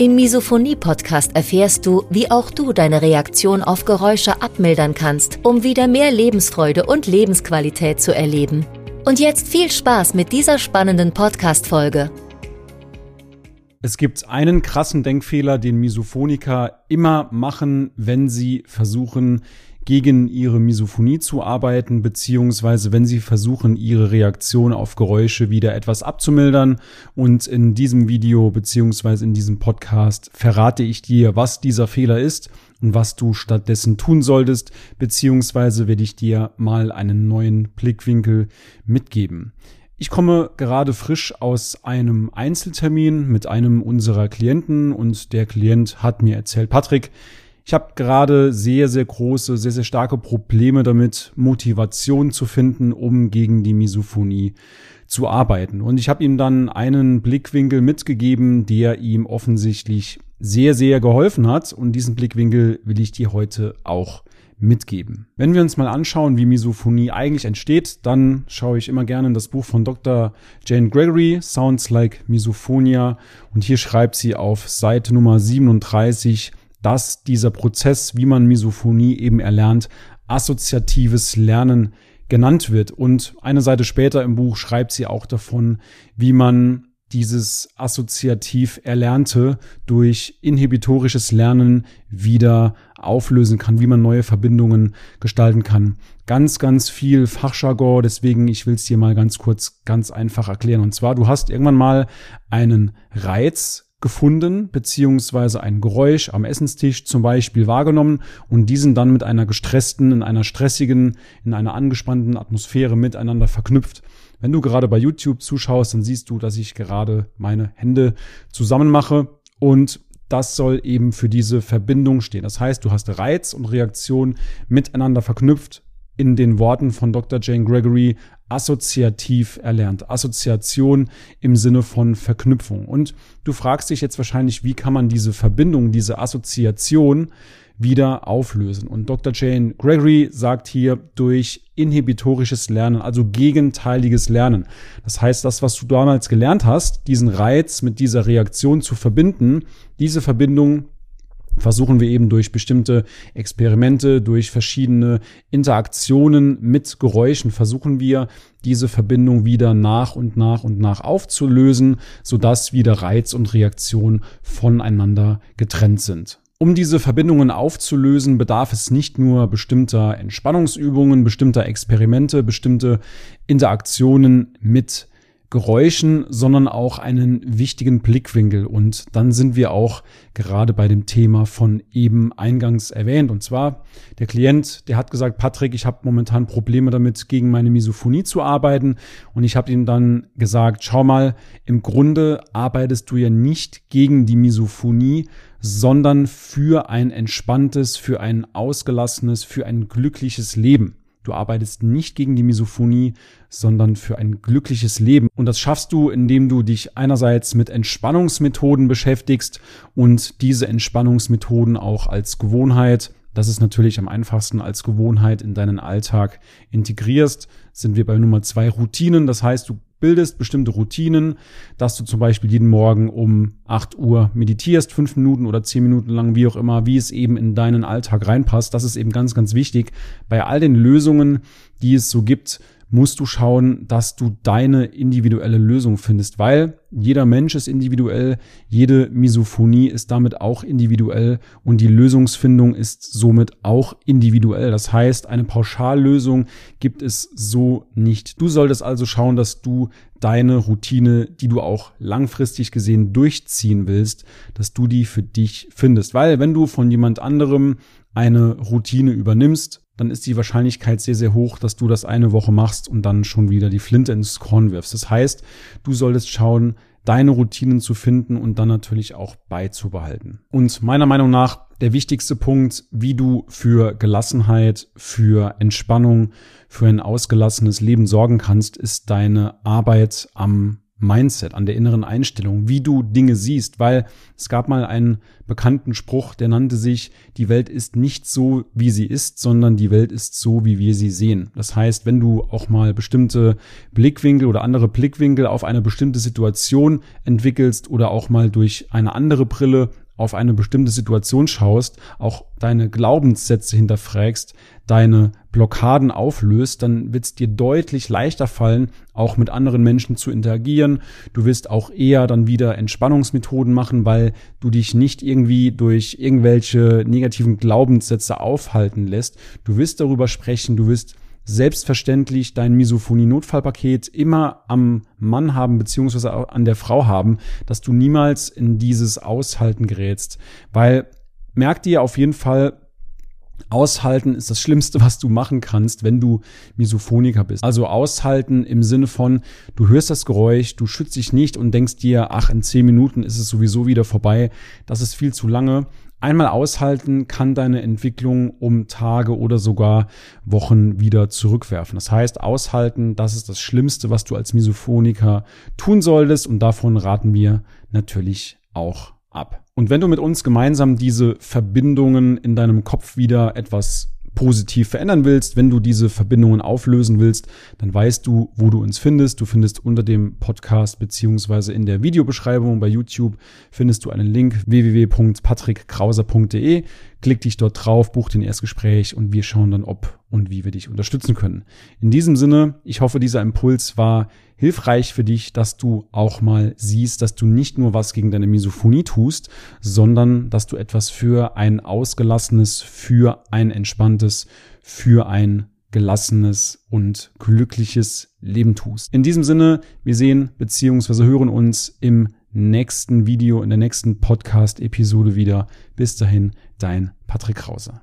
Im Misophonie-Podcast erfährst du, wie auch du deine Reaktion auf Geräusche abmildern kannst, um wieder mehr Lebensfreude und Lebensqualität zu erleben. Und jetzt viel Spaß mit dieser spannenden Podcast-Folge. Es gibt einen krassen Denkfehler, den Misophoniker immer machen, wenn sie versuchen, gegen ihre Misophonie zu arbeiten, beziehungsweise wenn sie versuchen, ihre Reaktion auf Geräusche wieder etwas abzumildern. Und in diesem Video beziehungsweise in diesem Podcast verrate ich dir, was dieser Fehler ist und was du stattdessen tun solltest, beziehungsweise werde ich dir mal einen neuen Blickwinkel mitgeben. Ich komme gerade frisch aus einem Einzeltermin mit einem unserer Klienten und der Klient hat mir erzählt, Patrick, ich habe gerade sehr, sehr große, sehr, sehr starke Probleme damit, Motivation zu finden, um gegen die Misophonie zu arbeiten. Und ich habe ihm dann einen Blickwinkel mitgegeben, der ihm offensichtlich sehr, sehr geholfen hat. Und diesen Blickwinkel will ich dir heute auch mitgeben. Wenn wir uns mal anschauen, wie Misophonie eigentlich entsteht, dann schaue ich immer gerne in das Buch von Dr. Jane Gregory, Sounds Like Misophonia. Und hier schreibt sie auf Seite Nummer 37, dass dieser Prozess, wie man Misophonie eben erlernt, assoziatives Lernen genannt wird. Und eine Seite später im Buch schreibt sie auch davon, wie man dieses assoziativ Erlernte durch inhibitorisches Lernen wieder auflösen kann, wie man neue Verbindungen gestalten kann. Ganz, ganz viel Fachjargon, deswegen ich will es dir mal ganz kurz, ganz einfach erklären. Und zwar, du hast irgendwann mal einen Reiz gefunden, beziehungsweise ein Geräusch am Essenstisch zum Beispiel wahrgenommen und diesen dann mit einer gestressten, in einer stressigen, in einer angespannten Atmosphäre miteinander verknüpft. Wenn du gerade bei YouTube zuschaust, dann siehst du, dass ich gerade meine Hände zusammen mache und das soll eben für diese Verbindung stehen. Das heißt, du hast Reiz und Reaktion miteinander verknüpft in den Worten von Dr. Jane Gregory assoziativ erlernt. Assoziation im Sinne von Verknüpfung. Und du fragst dich jetzt wahrscheinlich, wie kann man diese Verbindung, diese Assoziation wieder auflösen. Und Dr. Jane Gregory sagt hier durch inhibitorisches Lernen, also gegenteiliges Lernen. Das heißt, das, was du damals gelernt hast, diesen Reiz mit dieser Reaktion zu verbinden, diese Verbindung versuchen wir eben durch bestimmte Experimente, durch verschiedene Interaktionen mit Geräuschen, versuchen wir diese Verbindung wieder nach und nach und nach aufzulösen, sodass wieder Reiz und Reaktion voneinander getrennt sind. Um diese Verbindungen aufzulösen, bedarf es nicht nur bestimmter Entspannungsübungen, bestimmter Experimente, bestimmte Interaktionen mit Geräuschen, sondern auch einen wichtigen Blickwinkel. Und dann sind wir auch gerade bei dem Thema von eben eingangs erwähnt. Und zwar der Klient, der hat gesagt, Patrick, ich habe momentan Probleme damit, gegen meine Misophonie zu arbeiten. Und ich habe ihm dann gesagt, schau mal, im Grunde arbeitest du ja nicht gegen die Misophonie, sondern für ein entspanntes, für ein ausgelassenes, für ein glückliches Leben. Du arbeitest nicht gegen die Misophonie, sondern für ein glückliches Leben. Und das schaffst du, indem du dich einerseits mit Entspannungsmethoden beschäftigst und diese Entspannungsmethoden auch als Gewohnheit das ist natürlich am einfachsten als Gewohnheit in deinen Alltag integrierst. Sind wir bei Nummer zwei Routinen. Das heißt, du bildest bestimmte Routinen, dass du zum Beispiel jeden Morgen um 8 Uhr meditierst, fünf Minuten oder zehn Minuten lang, wie auch immer, wie es eben in deinen Alltag reinpasst. Das ist eben ganz, ganz wichtig. Bei all den Lösungen, die es so gibt, musst du schauen, dass du deine individuelle Lösung findest, weil jeder Mensch ist individuell, jede Misophonie ist damit auch individuell und die Lösungsfindung ist somit auch individuell. Das heißt, eine Pauschallösung gibt es so nicht. Du solltest also schauen, dass du deine Routine, die du auch langfristig gesehen durchziehen willst, dass du die für dich findest. Weil wenn du von jemand anderem eine Routine übernimmst, dann ist die Wahrscheinlichkeit sehr, sehr hoch, dass du das eine Woche machst und dann schon wieder die Flinte ins Korn wirfst. Das heißt, du solltest schauen, deine Routinen zu finden und dann natürlich auch beizubehalten. Und meiner Meinung nach der wichtigste Punkt, wie du für Gelassenheit, für Entspannung, für ein ausgelassenes Leben sorgen kannst, ist deine Arbeit am Mindset, an der inneren Einstellung, wie du Dinge siehst, weil es gab mal einen bekannten Spruch, der nannte sich, die Welt ist nicht so, wie sie ist, sondern die Welt ist so, wie wir sie sehen. Das heißt, wenn du auch mal bestimmte Blickwinkel oder andere Blickwinkel auf eine bestimmte Situation entwickelst oder auch mal durch eine andere Brille auf eine bestimmte Situation schaust, auch deine Glaubenssätze hinterfragst, deine Blockaden auflöst, dann wird es dir deutlich leichter fallen, auch mit anderen Menschen zu interagieren. Du wirst auch eher dann wieder Entspannungsmethoden machen, weil du dich nicht irgendwie durch irgendwelche negativen Glaubenssätze aufhalten lässt. Du wirst darüber sprechen, du wirst selbstverständlich dein Misophonie-Notfallpaket immer am Mann haben, beziehungsweise an der Frau haben, dass du niemals in dieses Aushalten gerätst. Weil merk dir auf jeden Fall, Aushalten ist das Schlimmste, was du machen kannst, wenn du Misophoniker bist. Also aushalten im Sinne von, du hörst das Geräusch, du schützt dich nicht und denkst dir, ach, in zehn Minuten ist es sowieso wieder vorbei. Das ist viel zu lange. Einmal aushalten kann deine Entwicklung um Tage oder sogar Wochen wieder zurückwerfen. Das heißt, aushalten, das ist das Schlimmste, was du als Misophoniker tun solltest und davon raten wir natürlich auch ab. Und wenn du mit uns gemeinsam diese Verbindungen in deinem Kopf wieder etwas positiv verändern willst, wenn du diese Verbindungen auflösen willst, dann weißt du, wo du uns findest. Du findest unter dem Podcast beziehungsweise in der Videobeschreibung bei YouTube findest du einen Link www.patrickkrauser.de. Klick dich dort drauf, buch den Erstgespräch und wir schauen dann, ob und wie wir dich unterstützen können. In diesem Sinne, ich hoffe, dieser Impuls war hilfreich für dich, dass du auch mal siehst, dass du nicht nur was gegen deine Misophonie tust, sondern dass du etwas für ein ausgelassenes, für ein entspanntes, für ein gelassenes und glückliches Leben tust. In diesem Sinne, wir sehen bzw. hören uns im nächsten Video, in der nächsten Podcast-Episode wieder. Bis dahin, dein Patrick Krause.